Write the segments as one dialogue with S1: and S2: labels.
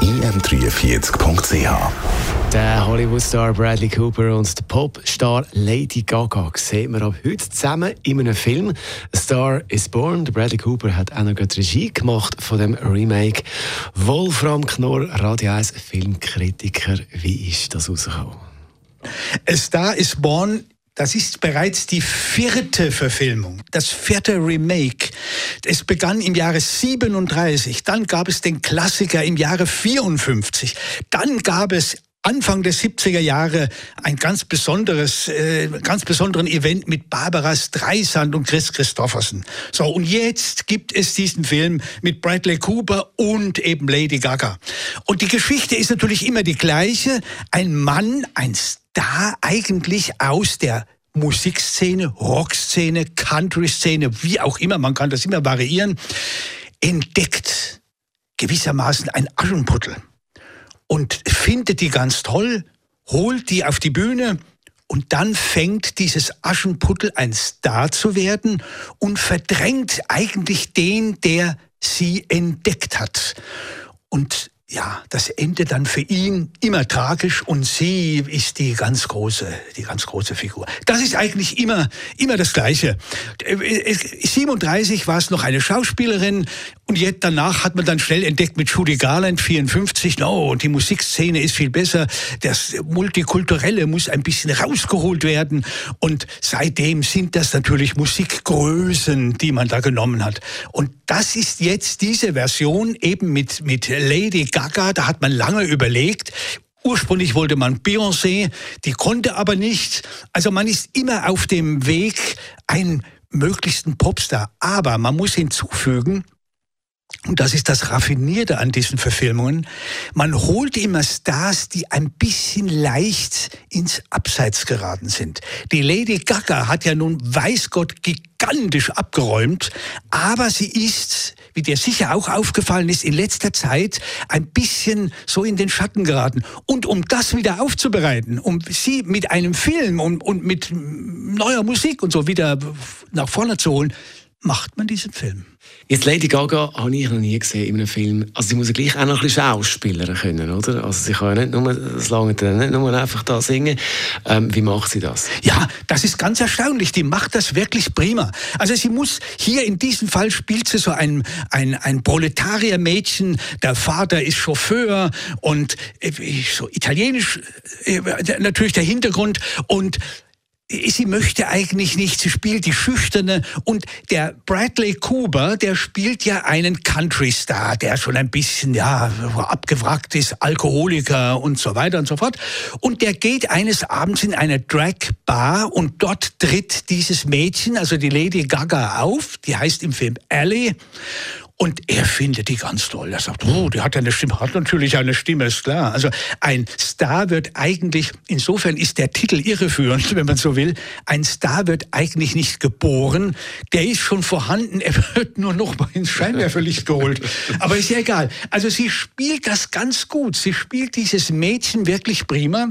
S1: im43.ch
S2: Der Hollywood-Star Bradley Cooper und der Popstar Lady Gaga sehen wir ab heute zusammen in einem Film. A Star is Born. Bradley Cooper hat auch noch die Regie gemacht von dem Remake. Wolfram Knorr, Radio 1 Filmkritiker. Wie ist das rausgekommen?
S3: A Star is Born das ist bereits die vierte Verfilmung, das vierte Remake. Es begann im Jahre 37, dann gab es den Klassiker im Jahre 54, dann gab es Anfang der 70er Jahre ein ganz besonderes, äh, ganz besonderen Event mit Barbara Streisand und Chris Christofferson. So, und jetzt gibt es diesen Film mit Bradley Cooper und eben Lady Gaga. Und die Geschichte ist natürlich immer die gleiche. Ein Mann, ein Star eigentlich aus der Musikszene, Rockszene, Country-Szene, wie auch immer, man kann das immer variieren, entdeckt gewissermaßen ein Aschenputtel und findet die ganz toll, holt die auf die Bühne und dann fängt dieses Aschenputtel ein Star zu werden und verdrängt eigentlich den, der sie entdeckt hat. Und ja, das Ende dann für ihn immer tragisch und sie ist die ganz große, die ganz große Figur. Das ist eigentlich immer, immer das Gleiche. 37 war es noch eine Schauspielerin und jetzt danach hat man dann schnell entdeckt mit Judy Garland 54, no, die Musikszene ist viel besser. Das Multikulturelle muss ein bisschen rausgeholt werden und seitdem sind das natürlich Musikgrößen, die man da genommen hat. Und das ist jetzt diese Version eben mit, mit Lady Gaga. Da hat man lange überlegt. Ursprünglich wollte man Beyoncé, die konnte aber nicht. Also man ist immer auf dem Weg, einen möglichsten Popstar. Aber man muss hinzufügen, und das ist das Raffinierte an diesen Verfilmungen. Man holt immer Stars, die ein bisschen leicht ins Abseits geraten sind. Die Lady Gaga hat ja nun, weiß Gott, gigantisch abgeräumt, aber sie ist, wie dir sicher auch aufgefallen ist, in letzter Zeit ein bisschen so in den Schatten geraten. Und um das wieder aufzubereiten, um sie mit einem Film und, und mit neuer Musik und so wieder nach vorne zu holen, macht man diesen Film.
S2: Jetzt Lady Gaga habe ich noch nie gesehen in einem Film. Also sie muss ja gleich auch noch ein bisschen Schauspielerin können, oder? Also sie kann ja nicht nur, das lange nicht nur einfach da singen. Ähm, wie macht sie das?
S3: Ja, das ist ganz erstaunlich. Die macht das wirklich prima. Also sie muss, hier in diesem Fall spielt sie so ein, ein, ein Proletariermädchen. Der Vater ist Chauffeur und äh, so italienisch äh, natürlich der Hintergrund und sie möchte eigentlich nicht, sie spielt die Schüchterne und der Bradley Cooper, der spielt ja einen Country-Star, der schon ein bisschen, ja, abgewrackt ist, Alkoholiker und so weiter und so fort. Und der geht eines Abends in eine Drag-Bar und dort tritt dieses Mädchen, also die Lady Gaga auf, die heißt im Film Ellie und er findet die ganz toll. Er sagt, oh, die hat eine Stimme, hat natürlich eine Stimme, ist klar. Also ein Star wird eigentlich, insofern ist der Titel irreführend, wenn man so will. Ein Star wird eigentlich nicht geboren, der ist schon vorhanden, er wird nur noch mal ins Scheinwerferlicht geholt. Aber ist ja egal. Also sie spielt das ganz gut. Sie spielt dieses Mädchen wirklich prima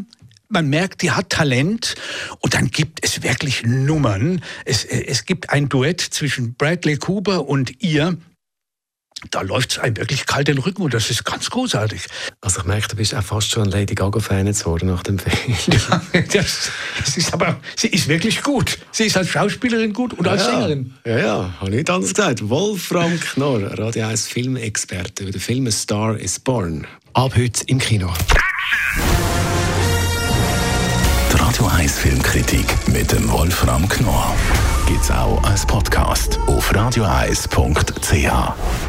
S3: man merkt, die hat Talent und dann gibt es wirklich Nummern. Es, es gibt ein Duett zwischen Bradley Cooper und ihr da läuft es einem wirklich kalt den Rücken und das ist ganz großartig.
S2: Also ich merke, du bist auch fast schon ein Lady Gaga-Fan geworden nach dem Film.
S3: ja, das, das, ist aber, sie ist wirklich gut. Sie ist als Schauspielerin gut und als
S2: ja,
S3: Sängerin.
S2: Ja, ja, habe nicht anders gesagt. Wolfram Knorr, Radio 1 Filmexperte über den Film A Star is Born. Ab heute im Kino.
S1: Die Radio 1 Filmkritik mit dem Wolfram Knorr gibt es auch als Podcast auf radioeis.ch.